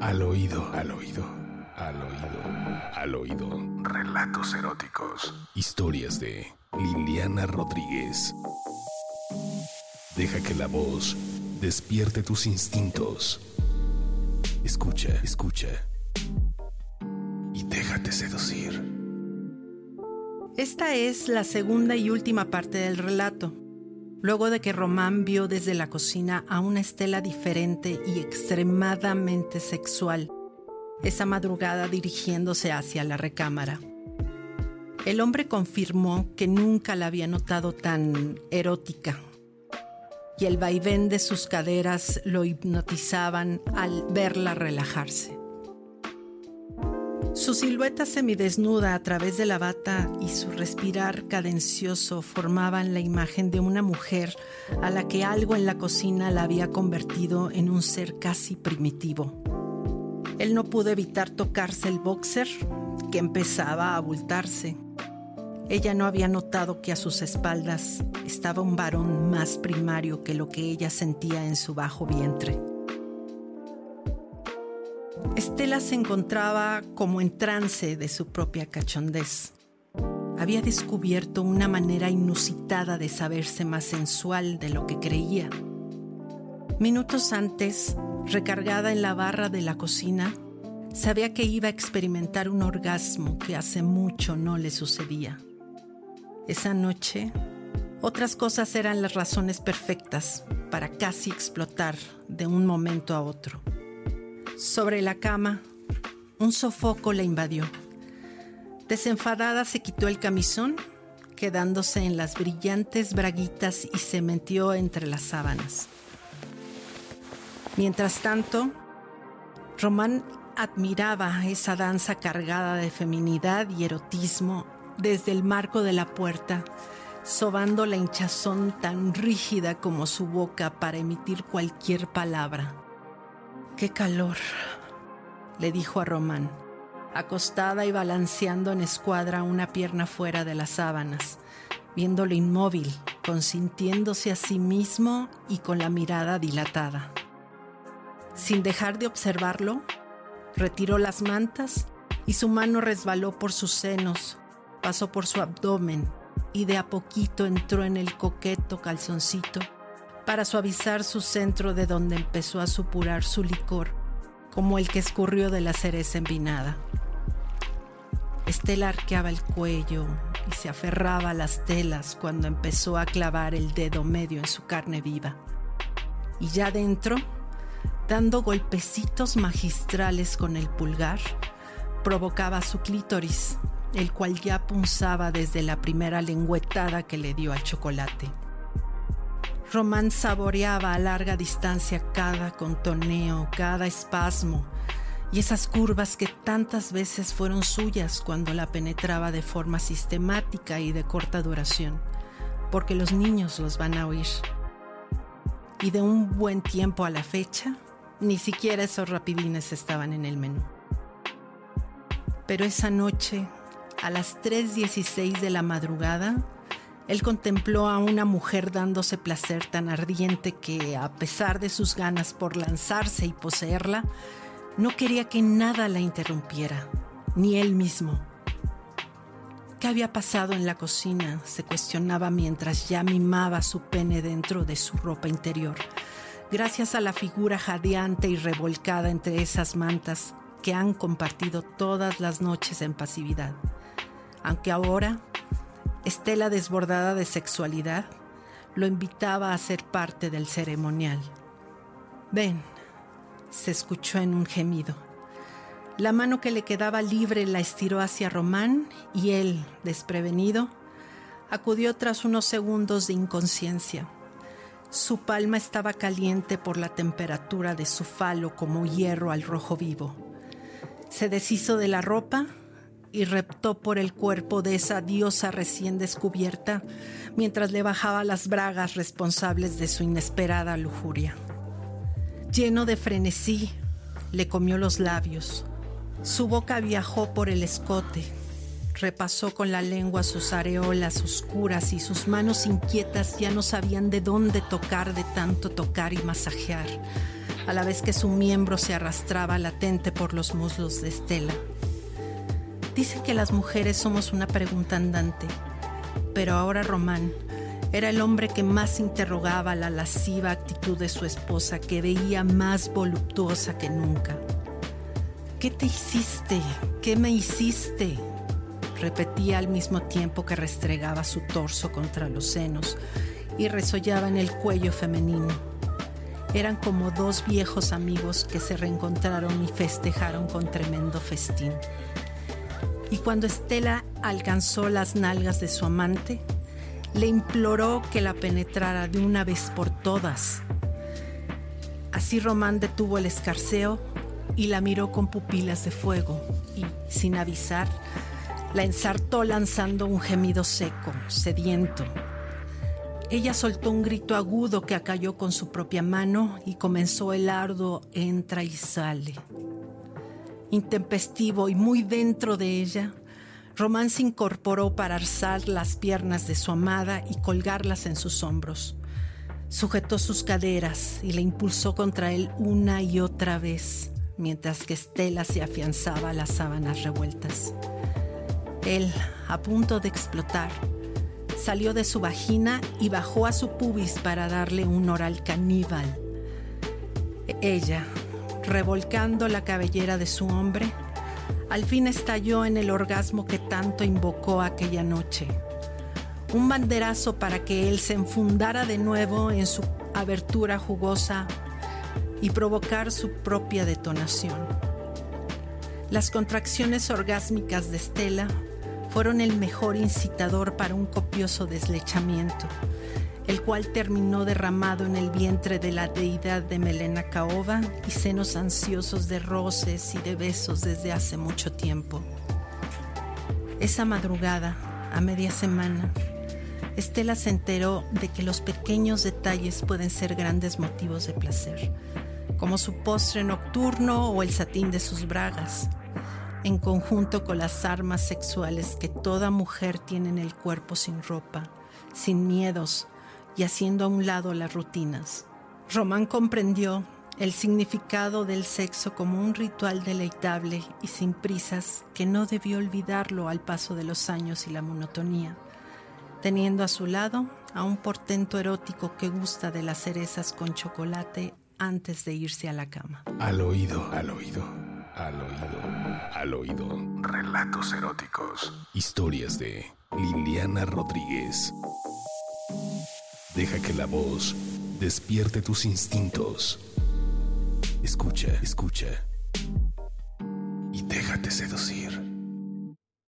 Al oído, al oído, al oído, al oído. Relatos eróticos. Historias de Liliana Rodríguez. Deja que la voz despierte tus instintos. Escucha, escucha. Y déjate seducir. Esta es la segunda y última parte del relato. Luego de que Román vio desde la cocina a una Estela diferente y extremadamente sexual, esa madrugada dirigiéndose hacia la recámara. El hombre confirmó que nunca la había notado tan erótica, y el vaivén de sus caderas lo hipnotizaban al verla relajarse. Su silueta semidesnuda a través de la bata y su respirar cadencioso formaban la imagen de una mujer a la que algo en la cocina la había convertido en un ser casi primitivo. Él no pudo evitar tocarse el boxer, que empezaba a abultarse. Ella no había notado que a sus espaldas estaba un varón más primario que lo que ella sentía en su bajo vientre. Estela se encontraba como en trance de su propia cachondez. Había descubierto una manera inusitada de saberse más sensual de lo que creía. Minutos antes, recargada en la barra de la cocina, sabía que iba a experimentar un orgasmo que hace mucho no le sucedía. Esa noche, otras cosas eran las razones perfectas para casi explotar de un momento a otro. Sobre la cama, un sofoco la invadió. Desenfadada se quitó el camisón, quedándose en las brillantes braguitas y se metió entre las sábanas. Mientras tanto, Román admiraba esa danza cargada de feminidad y erotismo desde el marco de la puerta, sobando la hinchazón tan rígida como su boca para emitir cualquier palabra. ¡Qué calor! le dijo a Román, acostada y balanceando en escuadra una pierna fuera de las sábanas, viéndolo inmóvil, consintiéndose a sí mismo y con la mirada dilatada. Sin dejar de observarlo, retiró las mantas y su mano resbaló por sus senos, pasó por su abdomen y de a poquito entró en el coqueto calzoncito para suavizar su centro de donde empezó a supurar su licor, como el que escurrió de la cereza envinada. Estela arqueaba el cuello y se aferraba a las telas cuando empezó a clavar el dedo medio en su carne viva. Y ya dentro, dando golpecitos magistrales con el pulgar, provocaba su clítoris, el cual ya punzaba desde la primera lengüetada que le dio al chocolate. Román saboreaba a larga distancia cada contoneo, cada espasmo y esas curvas que tantas veces fueron suyas cuando la penetraba de forma sistemática y de corta duración, porque los niños los van a oír. Y de un buen tiempo a la fecha, ni siquiera esos rapidines estaban en el menú. Pero esa noche, a las 3.16 de la madrugada, él contempló a una mujer dándose placer tan ardiente que, a pesar de sus ganas por lanzarse y poseerla, no quería que nada la interrumpiera, ni él mismo. ¿Qué había pasado en la cocina? se cuestionaba mientras ya mimaba su pene dentro de su ropa interior, gracias a la figura jadeante y revolcada entre esas mantas que han compartido todas las noches en pasividad. Aunque ahora Estela, desbordada de sexualidad, lo invitaba a ser parte del ceremonial. Ven, se escuchó en un gemido. La mano que le quedaba libre la estiró hacia Román y él, desprevenido, acudió tras unos segundos de inconsciencia. Su palma estaba caliente por la temperatura de su falo como hierro al rojo vivo. Se deshizo de la ropa y reptó por el cuerpo de esa diosa recién descubierta mientras le bajaba las bragas responsables de su inesperada lujuria. Lleno de frenesí, le comió los labios. Su boca viajó por el escote, repasó con la lengua sus areolas oscuras y sus manos inquietas ya no sabían de dónde tocar de tanto tocar y masajear a la vez que su miembro se arrastraba latente por los muslos de Estela. Dice que las mujeres somos una pregunta andante, pero ahora Román era el hombre que más interrogaba la lasciva actitud de su esposa, que veía más voluptuosa que nunca. ¿Qué te hiciste? ¿Qué me hiciste? repetía al mismo tiempo que restregaba su torso contra los senos y resollaba en el cuello femenino. Eran como dos viejos amigos que se reencontraron y festejaron con tremendo festín. Y cuando Estela alcanzó las nalgas de su amante, le imploró que la penetrara de una vez por todas. Así Román detuvo el escarceo y la miró con pupilas de fuego y, sin avisar, la ensartó lanzando un gemido seco, sediento. Ella soltó un grito agudo que acalló con su propia mano y comenzó el arduo entra y sale intempestivo y muy dentro de ella, Román se incorporó para alzar las piernas de su amada y colgarlas en sus hombros. Sujetó sus caderas y le impulsó contra él una y otra vez, mientras que Estela se afianzaba a las sábanas revueltas. Él, a punto de explotar, salió de su vagina y bajó a su pubis para darle un oral caníbal. Ella, revolcando la cabellera de su hombre, al fin estalló en el orgasmo que tanto invocó aquella noche. Un banderazo para que él se enfundara de nuevo en su abertura jugosa y provocar su propia detonación. Las contracciones orgásmicas de Estela fueron el mejor incitador para un copioso deslechamiento el cual terminó derramado en el vientre de la deidad de Melena Caoba y senos ansiosos de roces y de besos desde hace mucho tiempo. Esa madrugada, a media semana, Estela se enteró de que los pequeños detalles pueden ser grandes motivos de placer, como su postre nocturno o el satín de sus bragas, en conjunto con las armas sexuales que toda mujer tiene en el cuerpo sin ropa, sin miedos, y haciendo a un lado las rutinas. Román comprendió el significado del sexo como un ritual deleitable y sin prisas que no debió olvidarlo al paso de los años y la monotonía, teniendo a su lado a un portento erótico que gusta de las cerezas con chocolate antes de irse a la cama. Al oído, al oído, al oído, al oído. Relatos eróticos. Historias de Liliana Rodríguez. Deja que la voz despierte tus instintos. Escucha, escucha. Y déjate seducir.